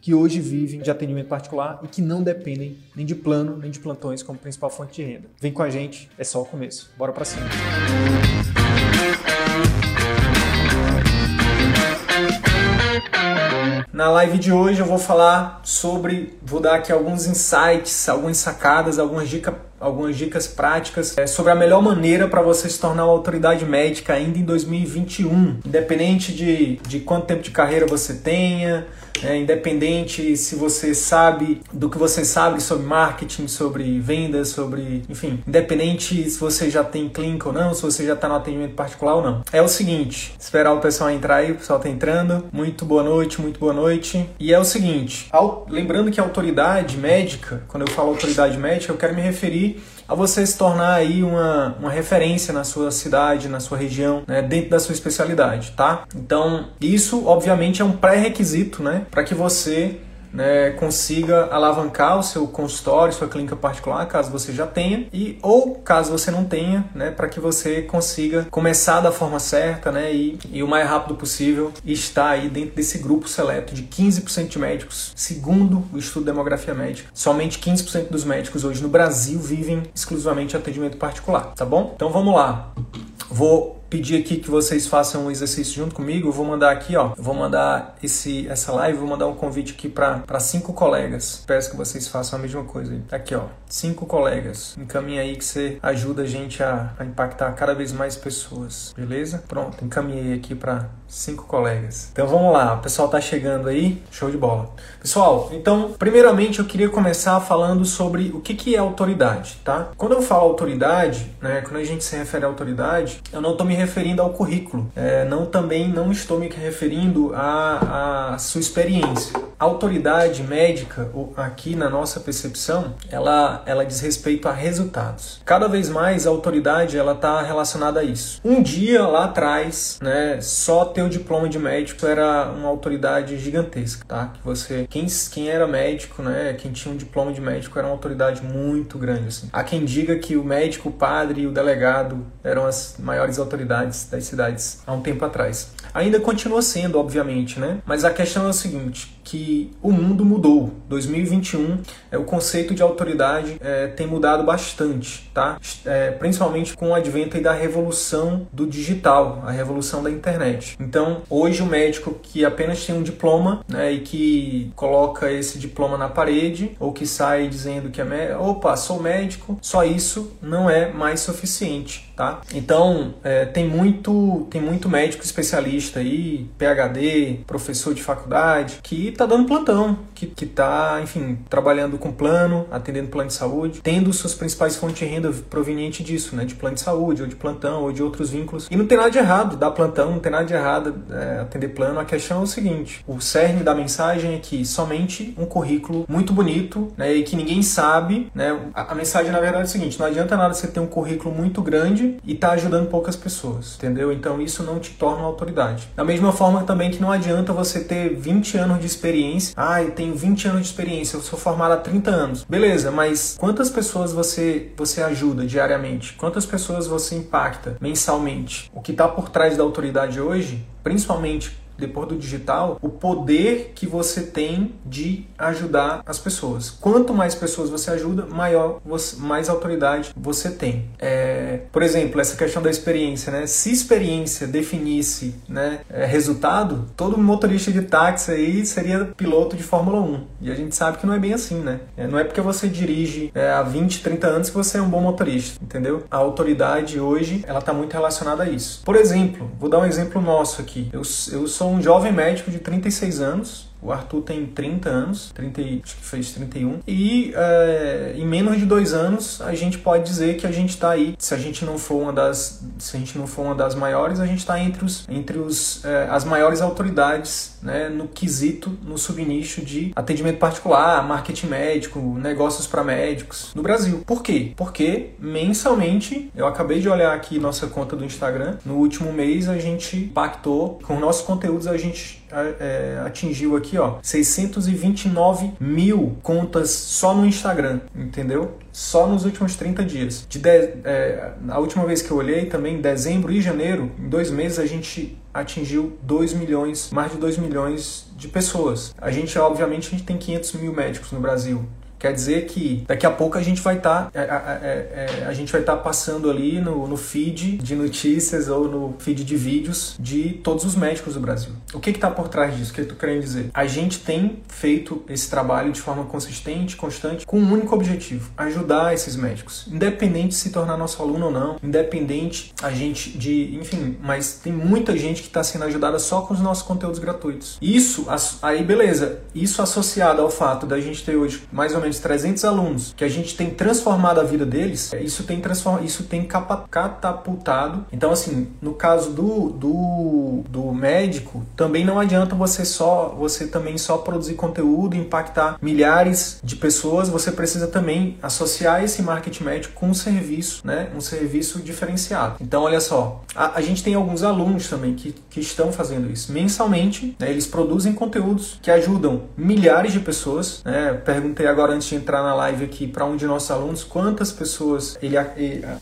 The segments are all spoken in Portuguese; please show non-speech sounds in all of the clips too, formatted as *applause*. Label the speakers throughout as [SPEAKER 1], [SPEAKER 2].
[SPEAKER 1] que hoje vivem de atendimento particular e que não dependem nem de plano nem de plantões como principal fonte de renda. Vem com a gente, é só o começo. Bora para cima. Na live de hoje eu vou falar sobre, vou dar aqui alguns insights, algumas sacadas, algumas dicas algumas dicas práticas é, sobre a melhor maneira para você se tornar uma autoridade médica ainda em 2021, independente de, de quanto tempo de carreira você tenha, é, independente se você sabe do que você sabe sobre marketing, sobre vendas, sobre. Enfim, independente se você já tem clínica ou não, se você já está no atendimento particular ou não. É o seguinte: esperar o pessoal entrar aí, o pessoal está entrando. Muito boa noite, muito boa noite. E é o seguinte: ao, lembrando que autoridade médica, quando eu falo autoridade médica, eu quero me referir a você se tornar aí uma, uma referência na sua cidade, na sua região, né, dentro da sua especialidade, tá? Então, isso obviamente é um pré-requisito, né, para que você né, consiga alavancar o seu consultório, sua clínica particular, caso você já tenha, e ou caso você não tenha, né, para que você consiga começar da forma certa né, e, e o mais rápido possível estar aí dentro desse grupo seleto de 15% de médicos, segundo o estudo de demografia médica. Somente 15% dos médicos hoje no Brasil vivem exclusivamente atendimento particular, tá bom? Então vamos lá. Vou pedir aqui que vocês façam um exercício junto comigo. Eu vou mandar aqui, ó. Eu vou mandar esse, essa live, vou mandar um convite aqui para cinco colegas. Peço que vocês façam a mesma coisa aí. Tá aqui, ó. Cinco colegas. Encaminha aí que você ajuda a gente a, a impactar cada vez mais pessoas. Beleza? Pronto, encaminhei aqui para cinco colegas. Então vamos lá, o pessoal tá chegando aí. Show de bola. Pessoal, então, primeiramente eu queria começar falando sobre o que, que é autoridade, tá? Quando eu falo autoridade, né, quando a gente se refere à autoridade, eu não tô me referindo ao currículo. É, não também não estou me referindo à, à sua experiência. Autoridade médica, aqui na nossa percepção, ela, ela diz respeito a resultados. Cada vez mais a autoridade ela está relacionada a isso. Um dia lá atrás, né, só ter o diploma de médico era uma autoridade gigantesca, tá? Que você, quem, quem era médico, né, quem tinha um diploma de médico era uma autoridade muito grande assim. Há quem diga que o médico, o padre e o delegado eram as maiores autoridades das cidades há um tempo atrás. Ainda continua sendo, obviamente, né? Mas a questão é o seguinte, que o mundo mudou. 2021, é, o conceito de autoridade é, tem mudado bastante, tá? É, principalmente com o advento da revolução do digital, a revolução da internet. Então, hoje o médico que apenas tem um diploma, né, e que coloca esse diploma na parede, ou que sai dizendo que é opa, sou médico, só isso não é mais suficiente, tá? Então, é, tem muito tem muito médico especialista aí, PhD, professor de faculdade, que tá dando plantão, que, que tá, enfim, trabalhando com plano, atendendo plano de saúde, tendo suas principais fontes de renda proveniente disso, né? De plano de saúde, ou de plantão, ou de outros vínculos. E não tem nada de errado dar plantão, não tem nada de errado é, atender plano. A questão é o seguinte: o cerne da mensagem é que somente um currículo muito bonito, né? E que ninguém sabe, né? A, a mensagem, na verdade, é o seguinte: não adianta nada você ter um currículo muito grande e tá ajudando poucas pessoas, entendeu? Então isso não te torna autoridade. Da mesma forma também que não adianta você ter 20 anos de experiência experiência. Ah, eu tenho 20 anos de experiência, eu sou formado há 30 anos. Beleza, mas quantas pessoas você, você ajuda diariamente? Quantas pessoas você impacta mensalmente? O que está por trás da autoridade hoje, principalmente depois do digital, o poder que você tem de ajudar as pessoas. Quanto mais pessoas você ajuda, maior você, mais autoridade você tem. É, por exemplo, essa questão da experiência, né? Se experiência definisse né, é, resultado, todo motorista de táxi aí seria piloto de Fórmula 1. E a gente sabe que não é bem assim, né? É, não é porque você dirige é, há 20, 30 anos que você é um bom motorista, entendeu? A autoridade hoje, ela está muito relacionada a isso. Por exemplo, vou dar um exemplo nosso aqui. Eu, eu sou um jovem médico de 36 anos O Arthur tem 30 anos, 30, acho que fez 31. E é, em menos de dois anos a gente pode dizer que a gente está aí. Se a gente não for uma das, se a gente não for uma das maiores, a gente está entre os, entre os, é, as maiores autoridades, né, no quesito, no subnicho de atendimento particular, marketing médico, negócios para médicos no Brasil. Por quê? Porque mensalmente, eu acabei de olhar aqui nossa conta do Instagram. No último mês a gente pactou com nossos conteúdos a gente é, atingiu aqui, ó, 629 mil contas só no Instagram, entendeu? Só nos últimos 30 dias. De, de é, a última vez que eu olhei, também, dezembro e janeiro, em dois meses a gente atingiu 2 milhões, mais de 2 milhões de pessoas. A gente, obviamente, a gente tem 500 mil médicos no Brasil. Quer dizer que daqui a pouco a gente vai estar tá, é, é, é, a gente vai estar tá passando ali no, no feed de notícias ou no feed de vídeos de todos os médicos do Brasil. O que está por trás disso? O que eu estou querendo dizer? A gente tem feito esse trabalho de forma consistente, constante, com um único objetivo: ajudar esses médicos, independente de se tornar nosso aluno ou não, independente a gente de, enfim, mas tem muita gente que está sendo ajudada só com os nossos conteúdos gratuitos. Isso, aí beleza, isso associado ao fato da gente ter hoje mais ou menos menos 300 alunos que a gente tem transformado a vida deles, é, isso tem, transform... isso tem catapultado. Então, assim, no caso do, do, do médico, também não adianta você só você também só produzir conteúdo, impactar milhares de pessoas, você precisa também associar esse marketing médico com um serviço, né? Um serviço diferenciado. Então, olha só, a, a gente tem alguns alunos também que, que estão fazendo isso. Mensalmente, né, eles produzem conteúdos que ajudam milhares de pessoas. Né? Perguntei agora antes de entrar na live aqui para um de nossos alunos quantas pessoas ele,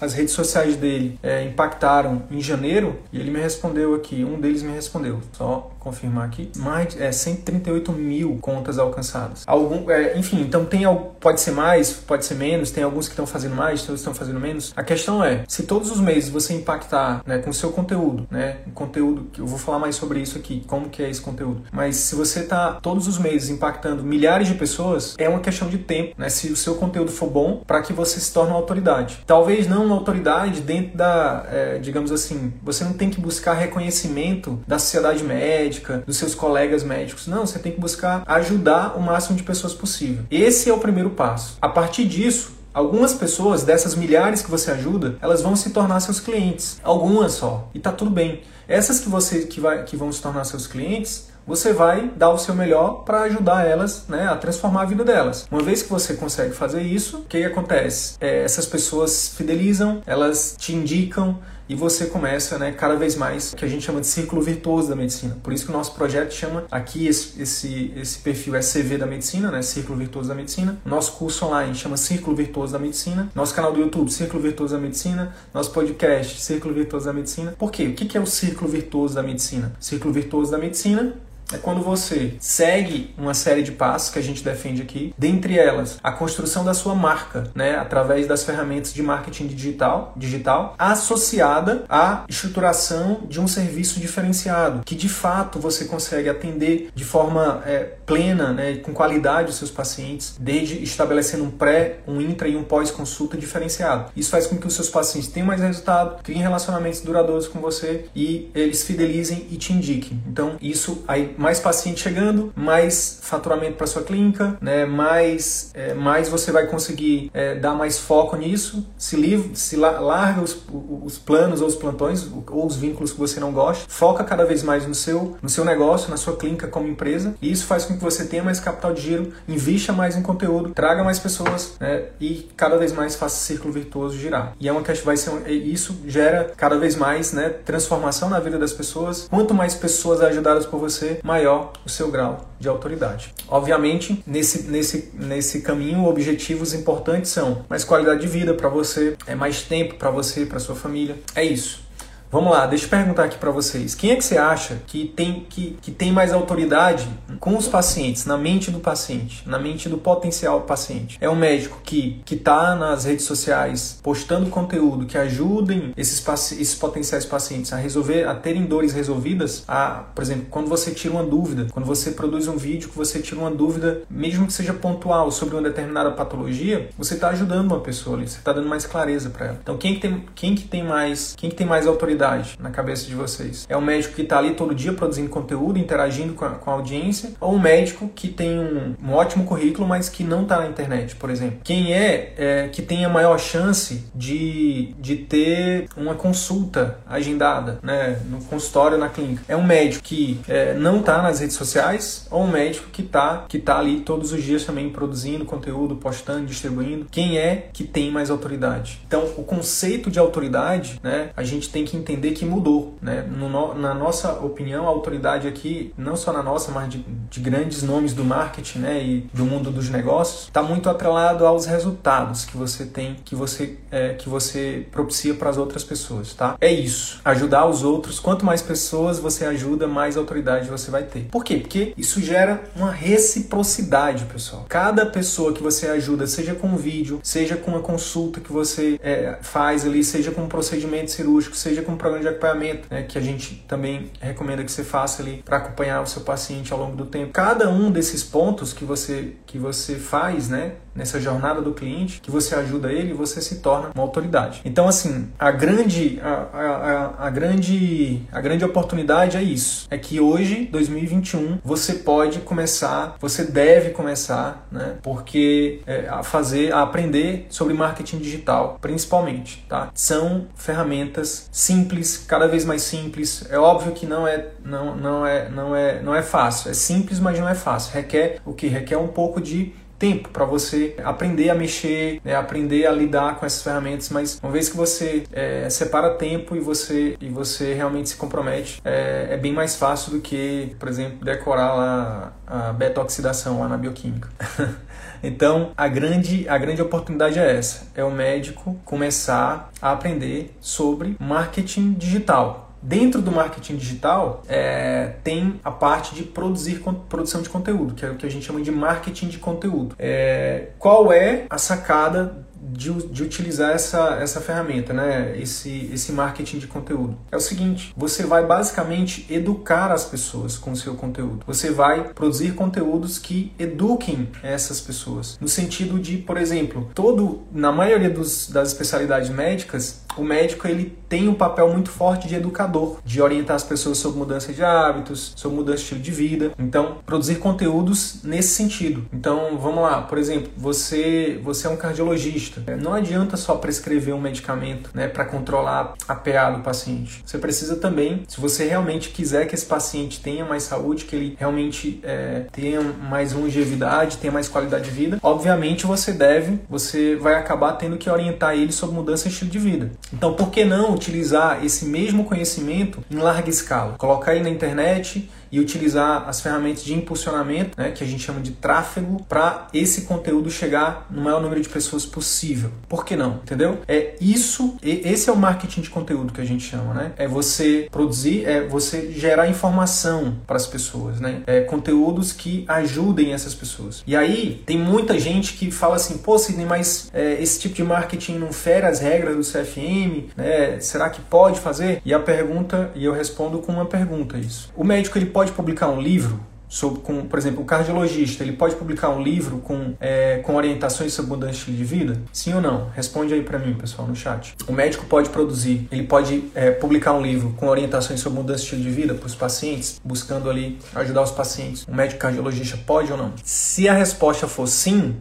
[SPEAKER 1] as redes sociais dele é, impactaram em janeiro? E ele me respondeu aqui, um deles me respondeu, só confirmar aqui, mais é, 138 mil contas alcançadas. Algum, é, enfim, então tem pode ser mais, pode ser menos, tem alguns que estão fazendo mais, outros estão fazendo menos. A questão é, se todos os meses você impactar né, com o seu conteúdo, né, conteúdo que eu vou falar mais sobre isso aqui, como que é esse conteúdo. Mas se você está todos os meses impactando milhares de pessoas, é uma questão de tempo, né? Se o seu conteúdo for bom, para que você se torne uma autoridade. Talvez não uma autoridade dentro da, é, digamos assim, você não tem que buscar reconhecimento da sociedade médica, dos seus colegas médicos. Não, você tem que buscar ajudar o máximo de pessoas possível. Esse é o primeiro passo. A partir disso, Algumas pessoas, dessas milhares que você ajuda, elas vão se tornar seus clientes. Algumas só. E tá tudo bem. Essas que você que, vai, que vão se tornar seus clientes, você vai dar o seu melhor para ajudar elas né, a transformar a vida delas. Uma vez que você consegue fazer isso, o que, que acontece? É, essas pessoas fidelizam, elas te indicam, e você começa, né, cada vez mais, que a gente chama de círculo virtuoso da medicina. Por isso que o nosso projeto chama aqui esse, esse, esse perfil SV da medicina, né, Círculo Virtuoso da Medicina. Nosso curso online chama Círculo Virtuoso da Medicina. Nosso canal do YouTube, Círculo Virtuoso da Medicina. Nosso podcast, Círculo Virtuoso da Medicina. Por quê? O que é o Círculo Virtuoso da Medicina? Círculo Virtuoso da Medicina é quando você segue uma série de passos que a gente defende aqui, dentre elas a construção da sua marca, né, através das ferramentas de marketing digital, digital, associada à estruturação de um serviço diferenciado, que de fato você consegue atender de forma é, plena, né, com qualidade os seus pacientes, desde estabelecendo um pré, um intra e um pós-consulta diferenciado. Isso faz com que os seus pacientes tenham mais resultado, criem relacionamentos duradouros com você e eles fidelizem e te indiquem. Então, isso aí mais paciente chegando, mais faturamento para sua clínica, né? mais, é, mais você vai conseguir é, dar mais foco nisso, se, se larga os, os planos ou os plantões ou os vínculos que você não gosta, foca cada vez mais no seu, no seu negócio, na sua clínica como empresa, e isso faz com que você tenha mais capital de giro, invista mais em conteúdo, traga mais pessoas né? e cada vez mais faça o círculo virtuoso girar. E é uma questão, vai ser isso gera cada vez mais né, transformação na vida das pessoas. Quanto mais pessoas ajudadas por você, maior o seu grau de autoridade. Obviamente, nesse, nesse, nesse caminho, objetivos importantes são mais qualidade de vida para você, é mais tempo para você, para sua família. É isso. Vamos lá, deixa eu perguntar aqui para vocês. Quem é que você acha que tem, que, que tem mais autoridade com os pacientes, na mente do paciente, na mente do potencial paciente? É um médico que que está nas redes sociais postando conteúdo que ajudem esses, esses potenciais pacientes a resolver, a terem dores resolvidas? A, por exemplo, quando você tira uma dúvida, quando você produz um vídeo que você tira uma dúvida, mesmo que seja pontual sobre uma determinada patologia, você está ajudando uma pessoa ali, você está dando mais clareza para ela. Então, quem que tem, quem que tem mais, quem que tem mais autoridade autoridade na cabeça de vocês? É um médico que está ali todo dia produzindo conteúdo, interagindo com a, com a audiência, ou um médico que tem um, um ótimo currículo, mas que não está na internet, por exemplo? Quem é, é, que tem a maior chance de, de ter uma consulta agendada né, no consultório, na clínica? É um médico que é, não está nas redes sociais ou um médico que está que tá ali todos os dias também produzindo conteúdo, postando, distribuindo? Quem é que tem mais autoridade? Então, o conceito de autoridade, né, a gente tem que entender que mudou. Né? No, na nossa opinião, a autoridade aqui, não só na nossa, mas de, de grandes nomes do marketing né, e do mundo dos negócios, está muito atrelado aos resultados que você tem, que você, é, que você propicia para as outras pessoas. Tá? É isso. Ajudar os outros. Quanto mais pessoas você ajuda, mais autoridade você vai ter. Por quê? Porque isso gera uma reciprocidade, pessoal. Cada pessoa que você ajuda, seja com um vídeo, seja com uma consulta que você é, faz ali, seja com um procedimento cirúrgico, seja com programa de acompanhamento, né, que a gente também recomenda que você faça ali para acompanhar o seu paciente ao longo do tempo. Cada um desses pontos que você que você faz, né, nessa jornada do cliente, que você ajuda ele, você se torna uma autoridade. Então, assim, a grande, a, a, a, grande, a grande oportunidade é isso. É que hoje, 2021, você pode começar, você deve começar, né? Porque é, a fazer, a aprender sobre marketing digital, principalmente, tá? São ferramentas simples, cada vez mais simples. É óbvio que não é, não, não é, não é, não é fácil. É simples, mas não é fácil. Requer o que? Requer um pouco de tempo para você aprender a mexer, né, aprender a lidar com essas ferramentas, mas uma vez que você é, separa tempo e você, e você realmente se compromete, é, é, bem mais fácil do que, por exemplo, decorar lá a beta-oxidação lá na bioquímica. *laughs* Então, a grande, a grande oportunidade é essa: é o médico começar a aprender sobre marketing digital. Dentro do marketing digital, é, tem a parte de produzir produção de conteúdo, que é o que a gente chama de marketing de conteúdo. É, qual é a sacada de, de, utilizar essa, essa ferramenta, né? esse, esse marketing de conteúdo. É o seguinte: você vai basicamente educar as pessoas com o seu conteúdo. Você vai produzir conteúdos que eduquem essas pessoas. No sentido de, por exemplo, todo, na maioria dos, das especialidades médicas, o médico ele tem um papel muito forte de educador, de orientar as pessoas sobre mudança de hábitos, sobre mudança de estilo de vida. Então, produzir conteúdos nesse sentido. Então, vamos lá, por exemplo, você, você é um cardiologista. Não adianta só prescrever um medicamento né, para controlar a PA do paciente. Você precisa também, se você realmente quiser que esse paciente tenha mais saúde, que ele realmente é, tenha mais longevidade, tenha mais qualidade de vida, obviamente você deve, você vai acabar tendo que orientar ele sobre mudança de estilo de vida. Então, por que não utilizar esse mesmo conhecimento em larga escala? Colocar aí na internet e utilizar as ferramentas de impulsionamento, né, que a gente chama de tráfego, para esse conteúdo chegar no maior número de pessoas possível. Por que não? Entendeu? É isso, esse é o marketing de conteúdo que a gente chama, né? É você produzir, é você gerar informação para as pessoas, né? É conteúdos que ajudem essas pessoas. E aí tem muita gente que fala assim, pô, Sidney, mas é, esse tipo de marketing não fere as regras do CFM, né? Será que pode fazer? E a pergunta, e eu respondo com uma pergunta isso. O médico ele pode publicar um livro sobre, com, por exemplo, o cardiologista, ele pode publicar um livro com, é, com orientações sobre mudança de estilo de vida? Sim ou não? Responde aí para mim, pessoal, no chat. O médico pode produzir, ele pode é, publicar um livro com orientações sobre mudança de estilo de vida para os pacientes, buscando ali ajudar os pacientes. O médico cardiologista pode ou não? Se a resposta for sim,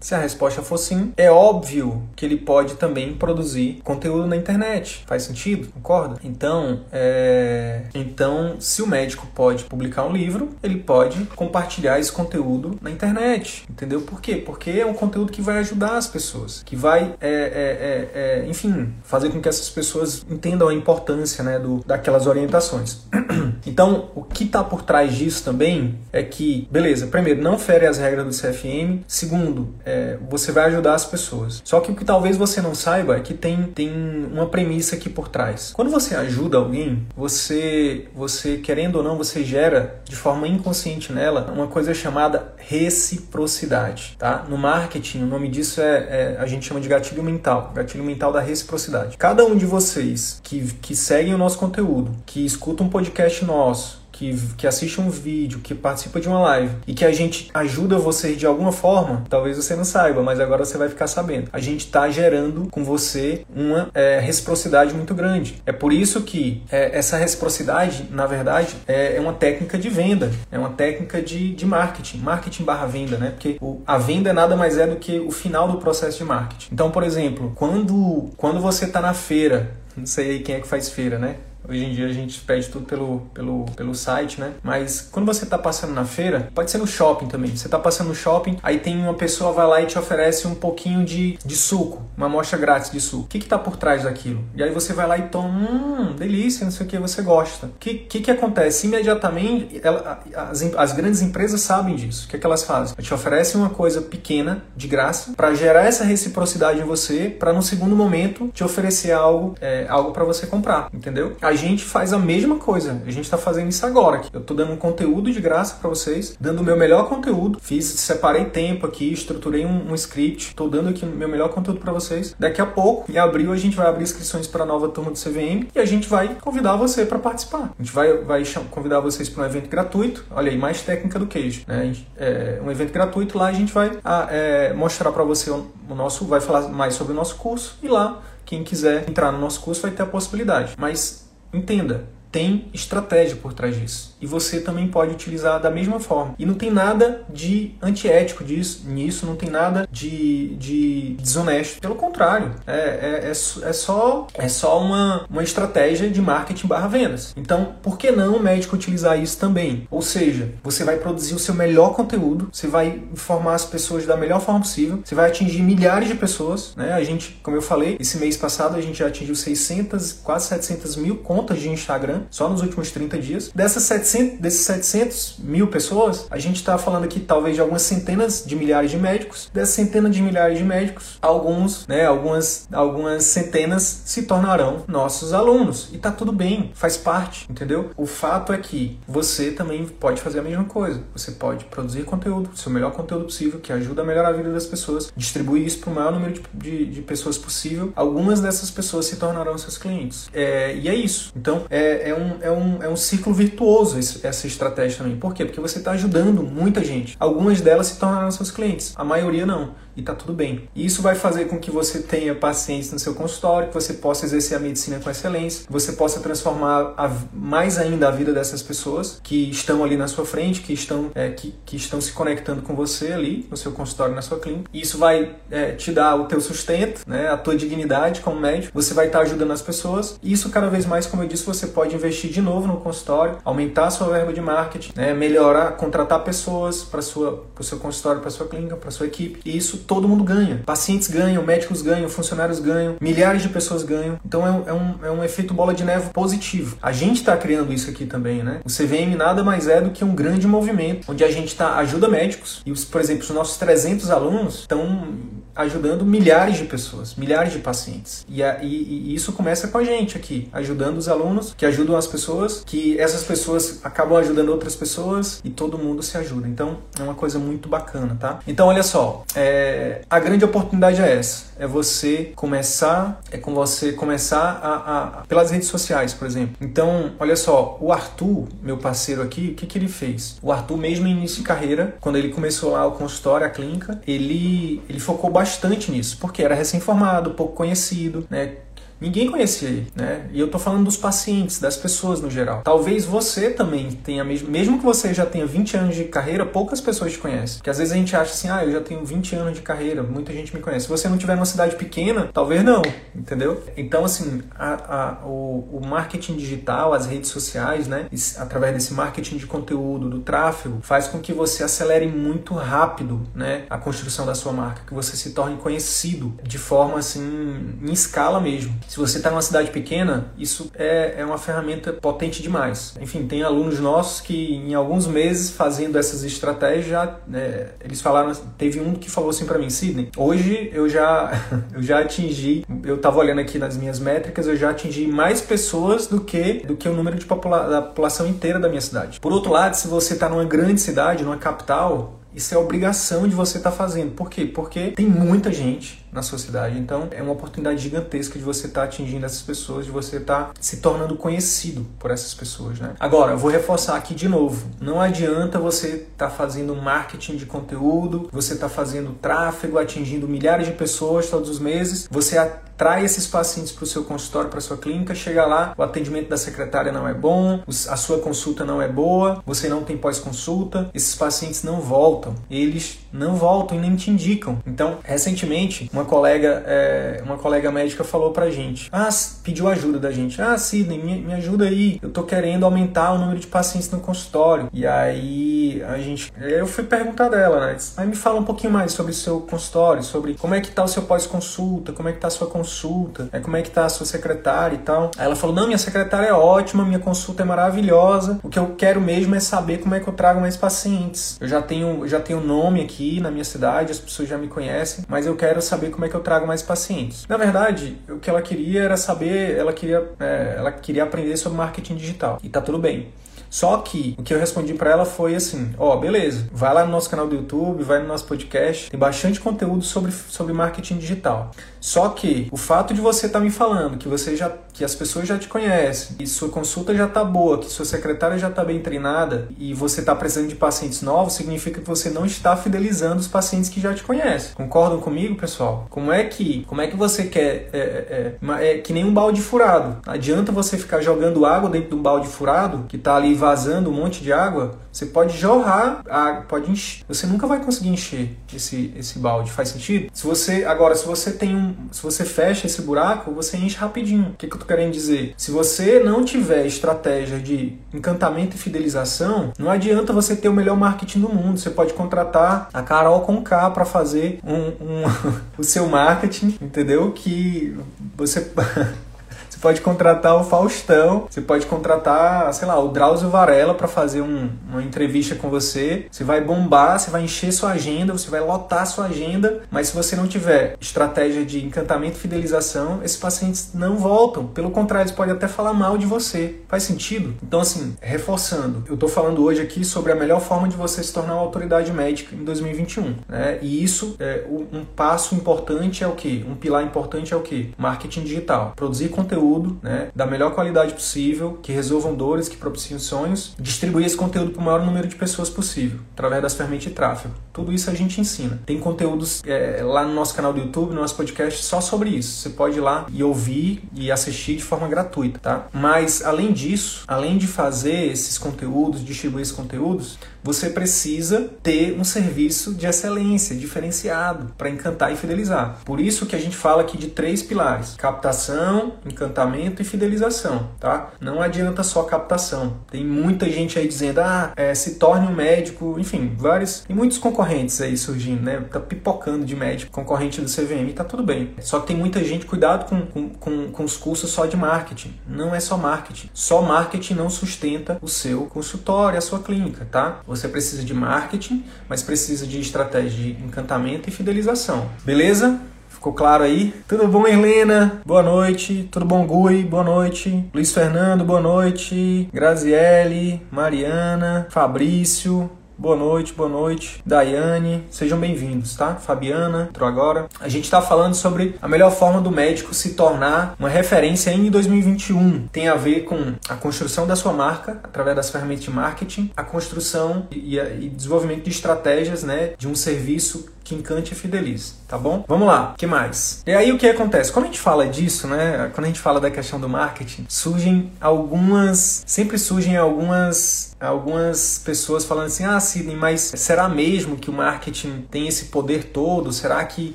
[SPEAKER 1] se a resposta for sim, é óbvio que ele pode também produzir conteúdo na internet. Faz sentido? Concorda? Então, é... então, se o médico pode publicar um livro, ele pode compartilhar esse conteúdo na internet. Entendeu? Por quê? Porque é um conteúdo que vai ajudar as pessoas, que vai, é, é, é, é enfim, fazer com que essas pessoas entendam a importância né, do, daquelas orientações. *clears throat* então, o que está por trás disso também é que, beleza, primeiro, não fere as regras do CFM. Segundo, é, você vai ajudar as pessoas. Só que o que talvez você não saiba é que tem, tem uma premissa aqui por trás. Quando você ajuda alguém, você, você querendo ou não, você gera de forma inconsciente nela uma coisa chamada reciprocidade, tá? No marketing, o nome disso é, é a gente chama de gatilho mental, gatilho mental da reciprocidade. Cada um de vocês que, que seguem o nosso conteúdo, que escuta um podcast nosso, que, que assiste um vídeo, que participa de uma live e que a gente ajuda você de alguma forma, talvez você não saiba, mas agora você vai ficar sabendo. A gente está gerando com você uma é, reciprocidade muito grande. É por isso que é, essa reciprocidade, na verdade, é, é, uma técnica de venda, é uma técnica de, de marketing, marketing barra venda, né? Porque o, a venda nada mais é do que o final do processo de marketing. Então, por exemplo, quando, quando você está na feira, não sei aí quem é que faz feira, né? Hoje em dia a gente pede tudo pelo, pelo, pelo site, né? Mas quando você está passando na feira, pode ser no shopping também. Você está passando no shopping, aí tem uma pessoa vai lá e te oferece um pouquinho de, de suco, uma amostra grátis de suco. O que está por trás daquilo? E aí você vai lá e toma, hum, delícia, não sei o que, você gosta. O que, que, que acontece? Imediatamente, ela, as, as grandes empresas sabem disso. O que, é que elas fazem? Elas te oferecem uma coisa pequena, de graça, para gerar essa reciprocidade em você, para no segundo momento te oferecer algo, é, algo para você comprar, entendeu? a gente faz a mesma coisa. A gente está fazendo isso agora. Aqui. Eu estou dando um conteúdo de graça para vocês, dando o meu melhor conteúdo. Fiz, separei tempo aqui, estruturei um, um script, estou dando aqui o meu melhor conteúdo para vocês. Daqui a pouco, em abril, a gente vai abrir inscrições para a nova turma do CVM e a gente vai convidar você para participar. A gente vai, vai convidar vocês para um evento gratuito. Olha aí, mais técnica do queijo. Né? É um evento gratuito lá a gente vai a, é, mostrar para você o, o nosso, vai falar mais sobre o nosso curso e lá quem quiser entrar no nosso curso vai ter a possibilidade. Mas Entenda, tem estratégia por trás disso. E você também pode utilizar da mesma forma. E não tem nada de antiético disso, nisso, não tem nada de, de desonesto. Pelo contrário, é, é, é, é, só, é só uma, uma estratégia de marketing barra vendas. Então, por que não o médico utilizar isso também? Ou seja, você vai produzir o seu melhor conteúdo, você vai informar as pessoas da melhor forma possível, você vai atingir milhares de pessoas. Né? A gente, como eu falei, esse mês passado a gente já atingiu 600, quase 700 mil contas de Instagram só nos últimos 30 dias. Dessas 700, desses 700 mil pessoas, a gente está falando aqui talvez de algumas centenas de milhares de médicos. Dessas centenas de milhares de médicos, alguns, né, algumas, algumas centenas se tornarão nossos alunos. E tá tudo bem, faz parte, entendeu? O fato é que você também pode fazer a mesma coisa. Você pode produzir conteúdo, seu melhor conteúdo possível, que ajuda a melhorar a vida das pessoas, distribuir isso para o maior número de, de, de, pessoas possível. Algumas dessas pessoas se tornarão seus clientes. É, e é isso. Então, é, é, um, é, um, é um ciclo virtuoso essa estratégia também. Por quê? Porque você está ajudando muita gente. Algumas delas se tornarão seus clientes, a maioria não e tá tudo bem. E isso vai fazer com que você tenha pacientes no seu consultório, que você possa exercer a medicina com excelência, que você possa transformar a, mais ainda a vida dessas pessoas que estão ali na sua frente, que estão, é, que, que estão se conectando com você ali no seu consultório, na sua clínica. Isso vai é, te dar o teu sustento, né, a tua dignidade como médico. Você vai estar ajudando as pessoas. E isso cada vez mais, como eu disse, você pode investir de novo no consultório, aumentar a sua verba de marketing, né, melhorar, contratar pessoas para o seu consultório, para sua clínica, para sua equipe. Isso todo mundo ganha. Pacientes ganham, médicos ganham, funcionários ganham, milhares de pessoas ganham. Então é um, é um, é um efeito bola de neve positivo. A gente está criando isso aqui também, né? O CVM nada mais é do que um grande movimento onde a gente tá, ajuda médicos e, por exemplo, os nossos 300 alunos estão ajudando milhares de pessoas, milhares de pacientes. E, a, e, e, isso começa com a gente aqui, ajudando os alunos, que ajudam as pessoas, que essas pessoas acabam ajudando outras pessoas e todo mundo se ajuda. Então é uma coisa muito bacana, tá? Então olha só, é, a grande oportunidade é essa, é você começar, é com você começar a, a, pelas redes sociais, por exemplo. Então olha só, o Arthur, meu parceiro aqui, o que, que ele fez? O Arthur mesmo em início de carreira, quando ele começou lá o consultório, a clínica, ele ele focou bastante nisso, porque era recém-formado, pouco conhecido, né? Ninguém conhecia ele, né? E eu tô falando dos pacientes, das pessoas no geral. Talvez você também tenha mesmo, mesmo que você já tenha 20 anos de carreira, poucas pessoas te conhecem. Porque às vezes a gente acha assim, ah, eu já tenho 20 anos de carreira, muita gente me conhece. Se você não tiver numa cidade pequena, talvez não, entendeu? Então, assim, a, a, o, o, marketing digital, as redes sociais, né? Através desse marketing de conteúdo, do tráfego, faz com que você acelere muito rápido, né? A construção da sua marca, que você se torne conhecido de forma, assim, em escala mesmo. Se você está numa cidade pequena, isso é, é uma ferramenta potente demais. Enfim, tem alunos nossos que em alguns meses fazendo essas estratégias, já, é, eles falaram, teve um que falou assim para mim, Sidney, hoje eu já, *laughs* eu já atingi, eu estava olhando aqui nas minhas métricas, eu já atingi mais pessoas do que, do que o número de popula da população inteira da minha cidade. Por outro lado, se você está numa grande cidade, numa capital, isso é obrigação de você estar tá fazendo. Por quê? Porque tem muita gente na sociedade. Então, é uma oportunidade gigantesca de você estar tá atingindo essas pessoas, de você estar tá se tornando conhecido por essas pessoas, né? Agora, vou reforçar aqui de novo. Não adianta você estar tá fazendo marketing de conteúdo, você estar tá fazendo tráfego, atingindo milhares de pessoas todos os meses, você atrai esses pacientes para o seu consultório, para sua clínica, chega lá, o atendimento da secretária não é bom, a sua consulta não é boa, você não tem pós-consulta, esses pacientes não voltam, eles não voltam e nem te indicam. Então, recentemente, uma colega, é, uma colega médica falou pra gente, ah, pediu ajuda da gente, ah, Sidney, me, me ajuda aí, eu tô querendo aumentar o número de pacientes no consultório. E aí, a gente, eu fui perguntar dela, né, aí me fala um pouquinho mais sobre o seu consultório, sobre como é que tá o seu pós-consulta, como é que tá a sua consulta, é, como é que tá a sua secretária e tal. Aí ela falou, não, minha secretária é ótima, minha consulta é maravilhosa, o que eu quero mesmo é saber como é que eu trago mais pacientes. Eu já tenho, já tenho nome aqui na minha cidade, as pessoas já me conhecem, mas eu quero saber como é que eu trago mais pacientes. Na verdade, o que ela queria era saber, ela queria, é, ela queria aprender sobre marketing digital. E tá tudo bem. Só que o que eu respondi para ela foi assim: ó, oh, beleza, vai lá no nosso canal do YouTube, vai no nosso podcast, tem bastante conteúdo sobre, sobre marketing digital. Só que o fato de você estar tá me falando que você já que as pessoas já te conhecem, que sua consulta já está boa, que sua secretária já está bem treinada e você está precisando de pacientes novos, significa que você não está fidelizando os pacientes que já te conhecem. Concordam comigo, pessoal? Como é que como é que você quer é, é, é, é que nem um balde furado? Adianta você ficar jogando água dentro de um balde furado que está ali vazando um monte de água, você pode jorrar, a, pode encher. Você nunca vai conseguir encher esse, esse balde. Faz sentido? Se você agora, se você tem um, se você fecha esse buraco, você enche rapidinho. O que, que eu tô querendo dizer? Se você não tiver estratégia de encantamento e fidelização, não adianta você ter o melhor marketing do mundo. Você pode contratar a Carol com K para fazer um, um *laughs* o seu marketing, entendeu? Que você *laughs* pode contratar o Faustão, você pode contratar, sei lá, o Drauzio Varela para fazer um, uma entrevista com você. Você vai bombar, você vai encher sua agenda, você vai lotar sua agenda, mas se você não tiver estratégia de encantamento e fidelização, esses pacientes não voltam. Pelo contrário, eles podem até falar mal de você. Faz sentido? Então, assim, reforçando, eu tô falando hoje aqui sobre a melhor forma de você se tornar uma autoridade médica em 2021. Né? E isso, é, um passo importante é o que? Um pilar importante é o que? Marketing digital. Produzir conteúdo conteúdo, né, da melhor qualidade possível, que resolvam dores, que propiciem sonhos, distribuir esse conteúdo para o maior número de pessoas possível, através das ferramentas de tráfego. Tudo isso a gente ensina. Tem conteúdos é, lá no nosso canal do YouTube, no nosso podcast, só sobre isso. Você pode ir lá e ouvir e assistir de forma gratuita, tá? Mas, além disso, além de fazer esses conteúdos, distribuir esses conteúdos, você precisa ter um serviço de excelência, diferenciado, para encantar e fidelizar. Por isso que a gente fala aqui de três pilares: captação, encantamento e fidelização, tá? Não adianta só captação. Tem muita gente aí dizendo, ah, é, se torne um médico, enfim, vários. Tem muitos concorrentes aí surgindo, né? Tá pipocando de médico, concorrente do CVM, tá tudo bem. Só que tem muita gente, cuidado com, com, com, com os cursos só de marketing. Não é só marketing. Só marketing não sustenta o seu consultório, a sua clínica, tá? Você precisa de marketing, mas precisa de estratégia de encantamento e fidelização. Beleza? Ficou claro aí? Tudo bom, Helena? Boa noite. Tudo bom, Gui? Boa noite. Luiz Fernando, boa noite. Graziele, Mariana, Fabrício, Boa noite, boa noite. Daiane, sejam bem-vindos, tá? Fabiana, entrou agora. A gente está falando sobre a melhor forma do médico se tornar uma referência em 2021. Tem a ver com a construção da sua marca através das ferramentas de marketing, a construção e, e desenvolvimento de estratégias, né, de um serviço que encante e fidelize, tá bom? Vamos lá, que mais? E aí o que acontece? Quando a gente fala disso, né? Quando a gente fala da questão do marketing, surgem algumas, sempre surgem algumas algumas pessoas falando assim: "Ah, Sidney, mas será mesmo que o marketing tem esse poder todo? Será que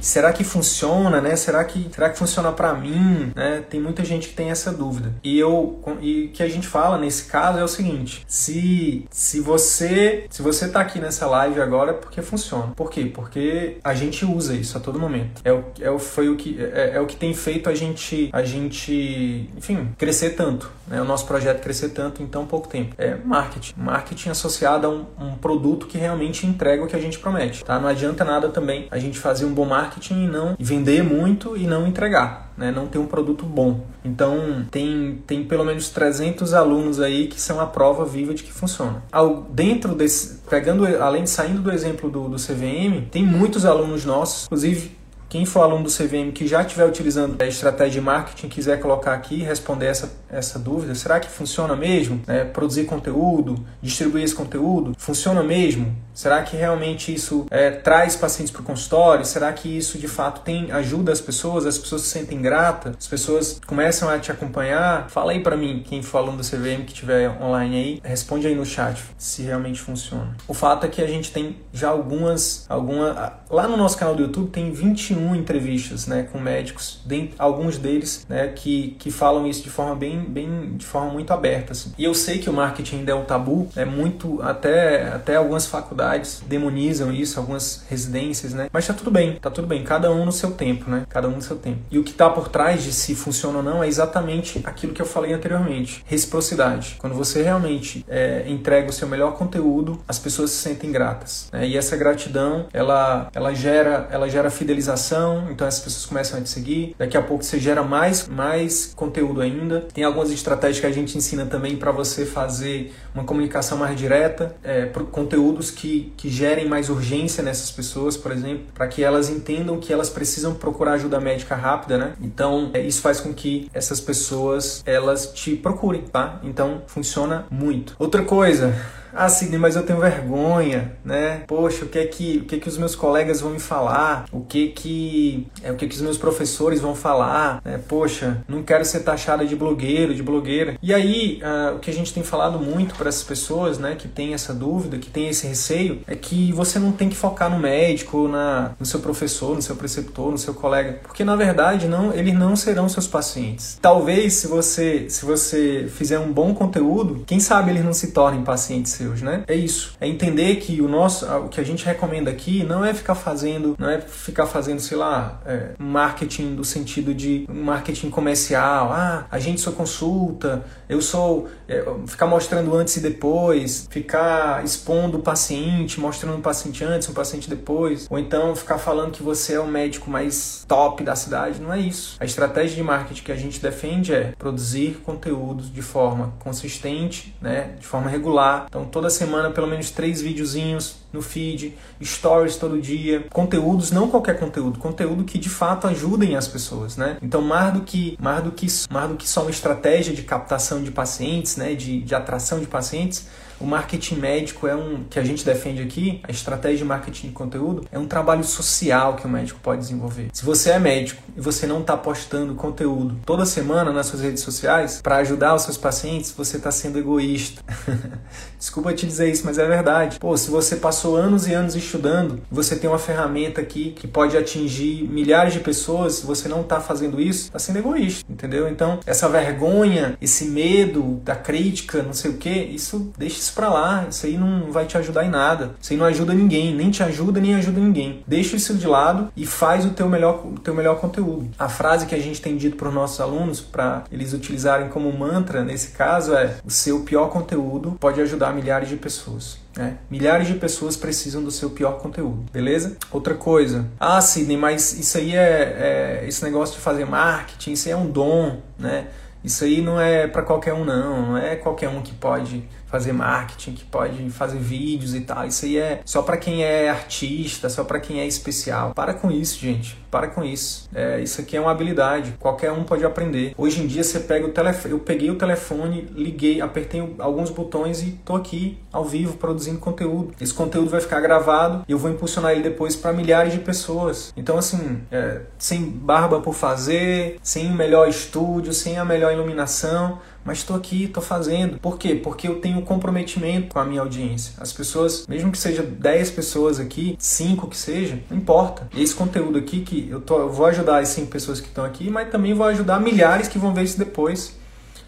[SPEAKER 1] será que funciona, né? Será que será que funciona para mim, né? Tem muita gente que tem essa dúvida. E eu e que a gente fala nesse caso é o seguinte: se se você se você tá aqui nessa live agora é porque funciona. Por quê? Porque a gente usa isso a todo momento. É o, é o, foi o que, é, é, o que tem feito a gente, a gente, enfim, crescer tanto, né? O nosso projeto crescer tanto em tão pouco tempo. É marketing. Marketing associado a um, um produto que realmente entrega o que a gente promete, tá? Não adianta nada também a gente fazer um bom marketing e não vender muito e não entregar né? não tem um produto bom. Então, tem, tem pelo menos 300 alunos aí que são a prova viva de que funciona. Ao, dentro desse, pegando, além de saindo do exemplo do, do CVM, tem muitos alunos nossos, inclusive quem for aluno do CVM que já estiver utilizando a estratégia de marketing, quiser colocar aqui responder essa, essa dúvida, será que funciona mesmo? É, produzir conteúdo, distribuir esse conteúdo, funciona mesmo? Será que realmente isso é, traz pacientes para o consultório? Será que isso de fato tem ajuda as pessoas? As pessoas se sentem gratas? As pessoas começam a te acompanhar? Fala aí para mim, quem for aluno do CVM que estiver online aí, responde aí no chat se realmente funciona. O fato é que a gente tem já algumas, alguma, lá no nosso canal do YouTube tem 21 entrevistas, né, com médicos, alguns deles, né, que, que falam isso de forma bem, bem, de forma muito aberta. Assim. E eu sei que o marketing ainda é um tabu, é muito até até algumas faculdades faculdades demonizam isso, algumas residências, né? Mas tá tudo bem, tá tudo bem, cada um no seu tempo, né? Cada um no seu tempo. E o que tá por trás de se funciona ou não é exatamente aquilo que eu falei anteriormente: reciprocidade. Quando você realmente é, entrega o seu melhor conteúdo, as pessoas se sentem gratas. Né? E essa gratidão, ela, ela gera, ela gera fidelização. Então as pessoas começam a te seguir. Daqui a pouco você gera mais, mais conteúdo ainda. Tem algumas estratégias que a gente ensina também para você fazer uma comunicação mais direta, é, conteúdos que que, gerem mais urgência nessas pessoas, por exemplo, para que elas entendam que elas precisam procurar ajuda médica rápida, né? Então, é, isso faz com que essas pessoas elas te procurem, tá? Então, funciona muito. Outra coisa, ah, Sidney, mas eu tenho vergonha, né? Poxa, o que é que, o que, é que os meus colegas vão me falar? O que que, é, o que, é que os meus professores vão falar? Né? Poxa, não quero ser taxada de blogueiro, de blogueira. E aí, uh, o que a gente tem falado muito para essas pessoas, né, que tem essa dúvida, que tem esse receio, é que você não tem que focar no médico, na, no seu professor, no seu preceptor, no seu colega, porque na verdade não, eles não serão seus pacientes. Talvez se você, se você fizer um bom conteúdo, quem sabe eles não se tornem pacientes seus, né? É isso. É entender que o nosso, o que a gente recomenda aqui não é ficar fazendo, não é ficar fazendo, sei lá, é, marketing do sentido de marketing comercial. Ah, a gente só consulta, eu sou é, ficar mostrando antes e depois, ficar expondo o paciente, mostrando o paciente antes, o paciente depois, ou então ficar falando que você é o médico mais top da cidade. Não é isso. A estratégia de marketing que a gente defende é produzir conteúdos de forma consistente, né, de forma regular. Então toda semana pelo menos três videozinhos no feed, stories todo dia, conteúdos, não qualquer conteúdo, conteúdo que de fato ajudem as pessoas, né? Então mais do que mais do que mais do que só uma estratégia de captação de pacientes, né, de, de atração de pacientes, o marketing médico é um que a gente defende aqui, a estratégia de marketing de conteúdo é um trabalho social que o médico pode desenvolver. Se você é médico e você não está postando conteúdo toda semana nas suas redes sociais para ajudar os seus pacientes, você está sendo egoísta. *laughs* Desculpa te dizer isso, mas é verdade. Pô, se você passou anos e anos estudando, você tem uma ferramenta aqui que pode atingir milhares de pessoas, se você não está fazendo isso, está sendo egoísta, entendeu? Então, essa vergonha, esse medo da crítica, não sei o que, isso deixa isso pra lá. Isso aí não vai te ajudar em nada. Isso aí não ajuda ninguém, nem te ajuda, nem ajuda ninguém. Deixa isso de lado e faz o teu melhor, o teu melhor conteúdo. A frase que a gente tem dito para os nossos alunos, para eles utilizarem como mantra nesse caso, é: o seu pior conteúdo pode ajudar milhares de pessoas. É, milhares de pessoas precisam do seu pior conteúdo, beleza? Outra coisa, ah, Sidney, mas isso aí é, é esse negócio de fazer marketing, isso aí é um dom, né? Isso aí não é para qualquer um, não. Não é qualquer um que pode fazer marketing, que pode fazer vídeos e tal. Isso aí é só para quem é artista, só para quem é especial. Para com isso, gente. Para com isso. É, isso aqui é uma habilidade. Qualquer um pode aprender. Hoje em dia você pega o telefone. Eu peguei o telefone, liguei, apertei alguns botões e tô aqui ao vivo produzindo conteúdo. Esse conteúdo vai ficar gravado e eu vou impulsionar ele depois para milhares de pessoas. Então, assim, é, sem barba por fazer, sem o melhor estúdio, sem a melhor iluminação mas estou aqui, estou fazendo. Por quê? Porque eu tenho comprometimento com a minha audiência. As pessoas, mesmo que seja 10 pessoas aqui, 5 que seja, não importa. Esse conteúdo aqui que eu, tô, eu vou ajudar as 5 pessoas que estão aqui, mas também vou ajudar milhares que vão ver isso depois.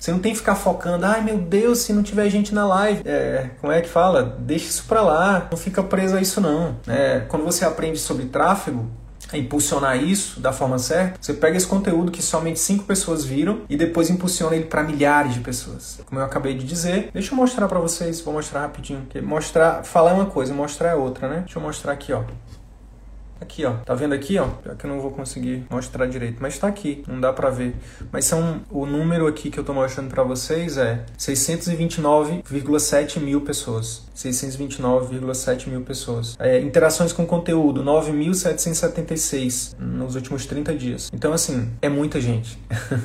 [SPEAKER 1] Você não tem que ficar focando, ai meu Deus, se não tiver gente na live. É, como é que fala? Deixa isso pra lá, não fica preso a isso não. É, quando você aprende sobre tráfego, impulsionar isso da forma certa, você pega esse conteúdo que somente cinco pessoas viram e depois impulsiona ele para milhares de pessoas. Como eu acabei de dizer, deixa eu mostrar para vocês, vou mostrar rapidinho. Mostrar, falar é uma coisa, mostrar é outra, né? Deixa eu mostrar aqui, ó. Aqui, ó. Tá vendo aqui, ó? Já que eu não vou conseguir mostrar direito, mas tá aqui, não dá para ver. Mas são o número aqui que eu tô mostrando para vocês é 629,7 mil pessoas. 629,7 mil pessoas. É, interações com conteúdo, 9.776 nos últimos 30 dias. Então, assim, é muita gente.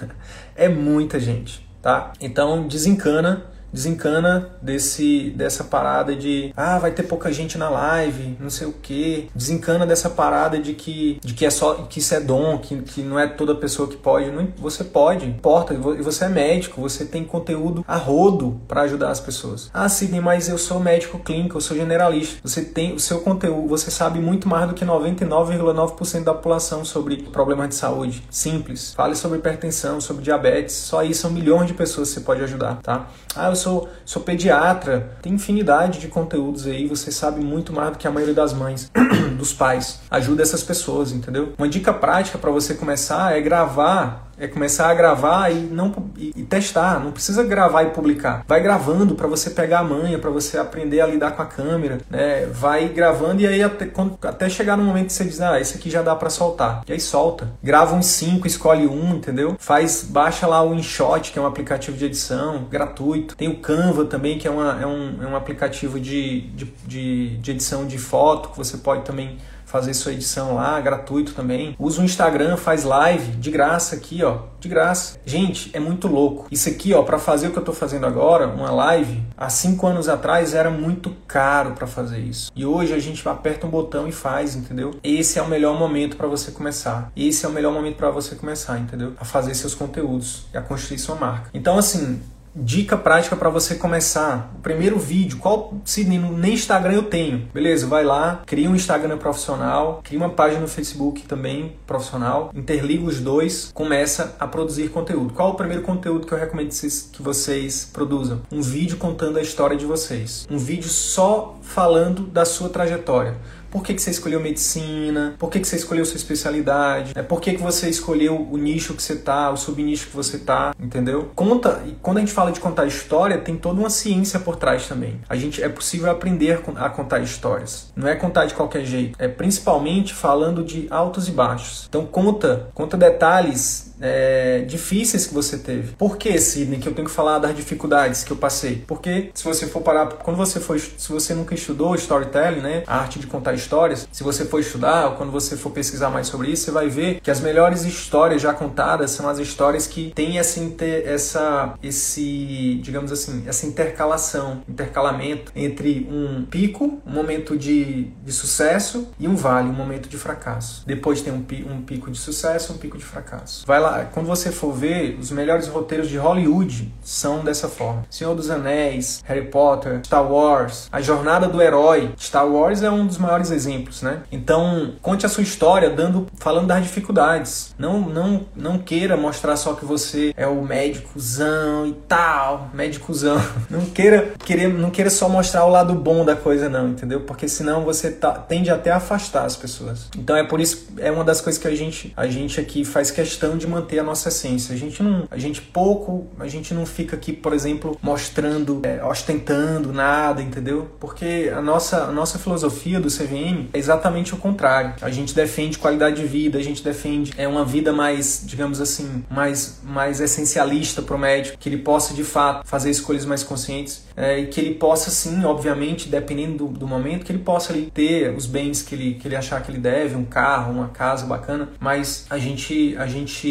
[SPEAKER 1] *laughs* é muita gente, tá? Então, desencana desencana desse dessa parada de ah, vai ter pouca gente na live, não sei o que. Desencana dessa parada de que de que é só que isso é dom, que, que não é toda pessoa que pode. Não, você pode, importa. E você é médico, você tem conteúdo a rodo para ajudar as pessoas. Ah, Sidney, mas eu sou médico clínico, eu sou generalista. Você tem o seu conteúdo, você sabe muito mais do que 99,9% da população sobre problemas de saúde. Simples. Fale sobre hipertensão, sobre diabetes. Só isso são milhões de pessoas que você pode ajudar, tá? Ah, eu sou, sou pediatra. Tem infinidade de conteúdos aí, você sabe muito mais do que a maioria das mães, *clears throat* dos pais. Ajuda essas pessoas, entendeu? Uma dica prática para você começar é gravar é começar a gravar e não e, e testar, não precisa gravar e publicar. Vai gravando para você pegar a manha, para você aprender a lidar com a câmera, né? Vai gravando e aí até, quando, até chegar no momento que você diz, ah, esse aqui já dá para soltar. E aí solta. Grava uns 5, escolhe um, entendeu? Faz, baixa lá o InShot, que é um aplicativo de edição gratuito. Tem o Canva também, que é, uma, é, um, é um aplicativo de, de, de, de edição de foto, que você pode também fazer sua edição lá, gratuito também. Usa o Instagram, faz live de graça aqui, ó, de graça. Gente, é muito louco. Isso aqui, ó, para fazer o que eu tô fazendo agora, uma live, há cinco anos atrás era muito caro para fazer isso. E hoje a gente aperta um botão e faz, entendeu? Esse é o melhor momento para você começar. Esse é o melhor momento para você começar, entendeu? A fazer seus conteúdos e a construir sua marca. Então, assim, dica prática para você começar. O primeiro vídeo, qual se nem Instagram eu tenho. Beleza, vai lá, cria um Instagram profissional, cria uma página no Facebook também profissional, interliga os dois, começa a produzir conteúdo. Qual o primeiro conteúdo que eu recomendo que vocês produzam? Um vídeo contando a história de vocês. Um vídeo só falando da sua trajetória. Por que, que você escolheu medicina? Por que, que você escolheu sua especialidade? É, por que, que você escolheu o nicho que você tá, o subnicho que você tá, entendeu? Conta, e quando a gente fala de contar história, tem toda uma ciência por trás também. A gente é possível aprender a contar histórias. Não é contar de qualquer jeito. É principalmente falando de altos e baixos. Então conta, conta detalhes é, difíceis que você teve. Por que, Sidney, que eu tenho que falar das dificuldades que eu passei? Porque se você for parar, quando você for, se você nunca estudou storytelling, né, a arte de contar histórias, se você for estudar ou quando você for pesquisar mais sobre isso, você vai ver que as melhores histórias já contadas são as histórias que têm essa, essa esse, digamos assim, essa intercalação, intercalamento entre um pico, um momento de, de sucesso e um vale, um momento de fracasso. Depois tem um, um pico de sucesso, um pico de fracasso. Vai lá quando você for ver, os melhores roteiros de Hollywood são dessa forma. Senhor dos Anéis, Harry Potter, Star Wars, A Jornada do Herói. Star Wars é um dos maiores exemplos, né? Então, conte a sua história dando, falando das dificuldades. Não, não, não queira mostrar só que você é o médicozão e tal, médicozão. *laughs* Não queira, querer, não queira só mostrar o lado bom da coisa não, entendeu? Porque senão você tá, tende até a afastar as pessoas. Então é por isso é uma das coisas que a gente a gente aqui faz questão de manter manter a nossa essência. A gente não, a gente pouco, a gente não fica aqui, por exemplo, mostrando, é, ostentando nada, entendeu? Porque a nossa, a nossa filosofia do CVM é exatamente o contrário. A gente defende qualidade de vida, a gente defende é uma vida mais, digamos assim, mais, mais essencialista para o médico, que ele possa de fato fazer escolhas mais conscientes é, e que ele possa sim, obviamente, dependendo do, do, momento, que ele possa ali ter os bens que ele, que ele achar que ele deve, um carro, uma casa bacana, mas a gente a gente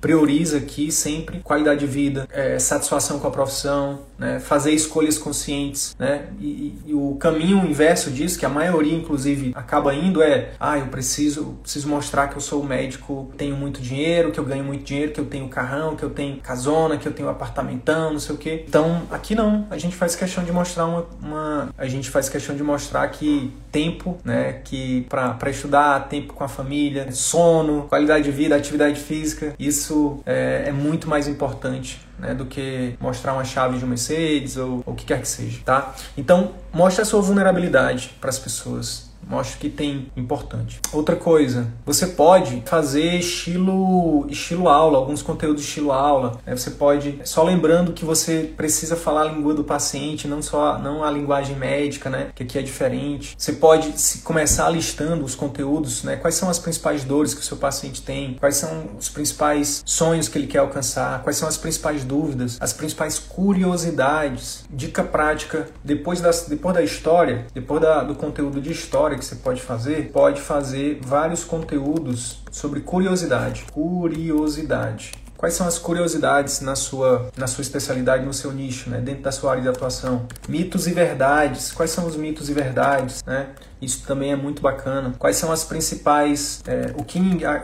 [SPEAKER 1] prioriza aqui sempre qualidade de vida, é, satisfação com a profissão, né, fazer escolhas conscientes, né? E, e, o caminho inverso disso, que a maioria inclusive acaba indo é, ah, eu preciso, preciso mostrar que eu sou médico, tenho muito dinheiro, que eu ganho muito dinheiro, que eu tenho carrão, que eu tenho casona, que eu tenho apartamentão, não sei o quê. Então, aqui não, a gente faz questão de mostrar uma, uma a gente faz questão de mostrar que tempo, né, que para estudar, tempo com a família, sono, qualidade de vida, atividade física, isso é, é muito mais importante né, do que mostrar uma chave de um Mercedes ou o que quer que seja, tá? Então, mostre a sua vulnerabilidade para as pessoas. Mostra que tem importante. Outra coisa, você pode fazer estilo estilo aula, alguns conteúdos estilo aula. Né? Você pode, só lembrando que você precisa falar a língua do paciente, não só não a linguagem médica, né? Que aqui é diferente. Você pode começar listando os conteúdos, né? Quais são as principais dores que o seu paciente tem? Quais são os principais sonhos que ele quer alcançar? Quais são as principais dúvidas? As principais curiosidades? Dica prática: depois da, depois da história, depois da, do conteúdo de história que você pode fazer, pode fazer vários conteúdos sobre curiosidade. Curiosidade. Quais são as curiosidades na sua, na sua especialidade, no seu nicho, né? dentro da sua área de atuação? Mitos e verdades. Quais são os mitos e verdades? Né? Isso também é muito bacana. Quais são as principais, é, o que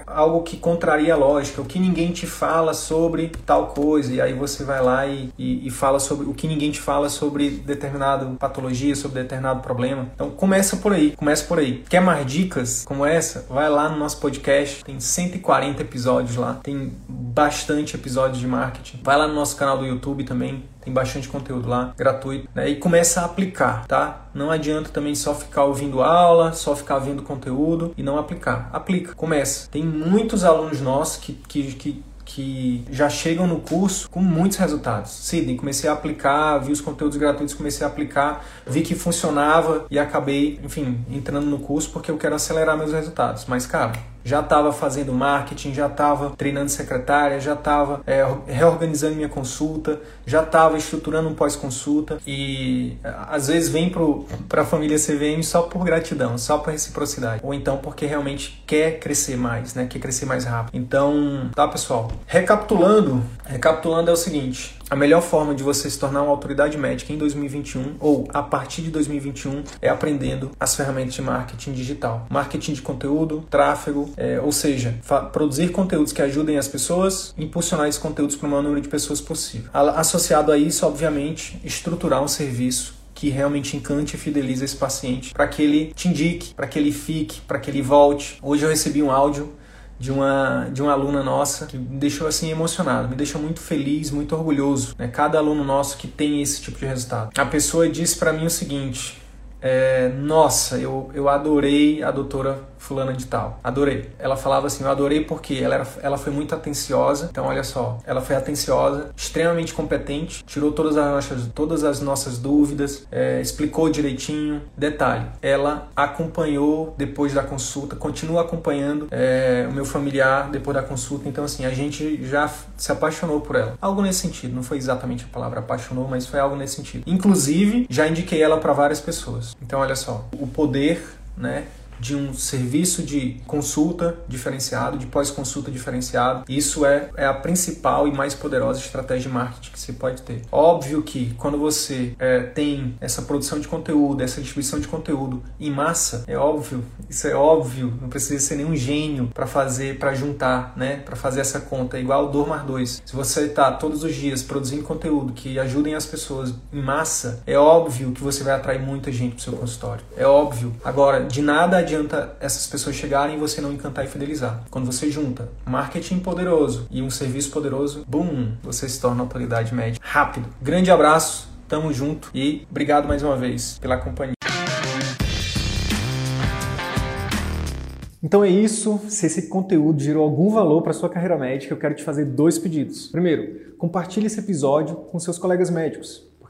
[SPEAKER 1] algo que contraria a lógica, o que ninguém te fala sobre tal coisa e aí você vai lá e, e, e fala sobre o que ninguém te fala sobre determinada patologia, sobre determinado problema. Então começa por aí, começa por aí. Quer mais dicas como essa? Vai lá no nosso podcast, tem 140 episódios lá, tem bastante episódios de marketing. Vai lá no nosso canal do YouTube também, tem bastante conteúdo lá, gratuito, né? E começa a aplicar, tá? Não adianta também só ficar ouvindo aula, só ficar vendo conteúdo e não aplicar. Aplica, começa. Tem muitos alunos nossos que, que, que que já chegam no curso com muitos resultados. Sidney, comecei a aplicar, vi os conteúdos gratuitos, comecei a aplicar, vi que funcionava e acabei, enfim, entrando no curso porque eu quero acelerar meus resultados. Mas, cara, já estava fazendo marketing, já estava treinando secretária, já estava é, reorganizando minha consulta, já estava estruturando um pós-consulta e às vezes vem para a família CVM só por gratidão, só por reciprocidade, ou então porque realmente quer crescer mais, né? Quer crescer mais rápido. Então, tá pessoal. Recapitulando, recapitulando é o seguinte: a melhor forma de você se tornar uma autoridade médica em 2021 ou a partir de 2021 é aprendendo as ferramentas de marketing digital, marketing de conteúdo, tráfego, é, ou seja, produzir conteúdos que ajudem as pessoas, impulsionar esses conteúdos para o maior número de pessoas possível. Associado a isso, obviamente, estruturar um serviço que realmente encante e fidelize esse paciente, para que ele te indique, para que ele fique, para que ele volte. Hoje eu recebi um áudio de uma, de uma aluna nossa que me deixou assim emocionado, me deixou muito feliz, muito orgulhoso. Né? Cada aluno nosso que tem esse tipo de resultado. A pessoa disse para mim o seguinte: é, Nossa, eu, eu adorei a doutora fulana de tal. Adorei. Ela falava assim, eu adorei porque ela, era, ela foi muito atenciosa. Então, olha só, ela foi atenciosa, extremamente competente, tirou todas as nossas, todas as nossas dúvidas, é, explicou direitinho. Detalhe, ela acompanhou depois da consulta, continua acompanhando é, o meu familiar depois da consulta. Então, assim, a gente já se apaixonou por ela. Algo nesse sentido, não foi exatamente a palavra apaixonou, mas foi algo nesse sentido. Inclusive, já indiquei ela para várias pessoas. Então, olha só, o poder, né? De um serviço de consulta diferenciado, de pós-consulta diferenciado. Isso é, é a principal e mais poderosa estratégia de marketing que você pode ter. Óbvio que quando você é, tem essa produção de conteúdo, essa distribuição de conteúdo em massa, é óbvio, isso é óbvio, não precisa ser nenhum gênio para fazer, para juntar, né, para fazer essa conta, é igual o 2 mais 2. Se você está todos os dias produzindo conteúdo que ajudem as pessoas em massa, é óbvio que você vai atrair muita gente para o seu consultório. É óbvio. Agora, de nada adianta essas pessoas chegarem e você não encantar e fidelizar. Quando você junta marketing poderoso e um serviço poderoso, boom, você se torna autoridade média rápido. Grande abraço, tamo junto e obrigado mais uma vez pela companhia. Então é isso. Se esse conteúdo gerou algum valor para sua carreira médica, eu quero te fazer dois pedidos. Primeiro, compartilhe esse episódio com seus colegas médicos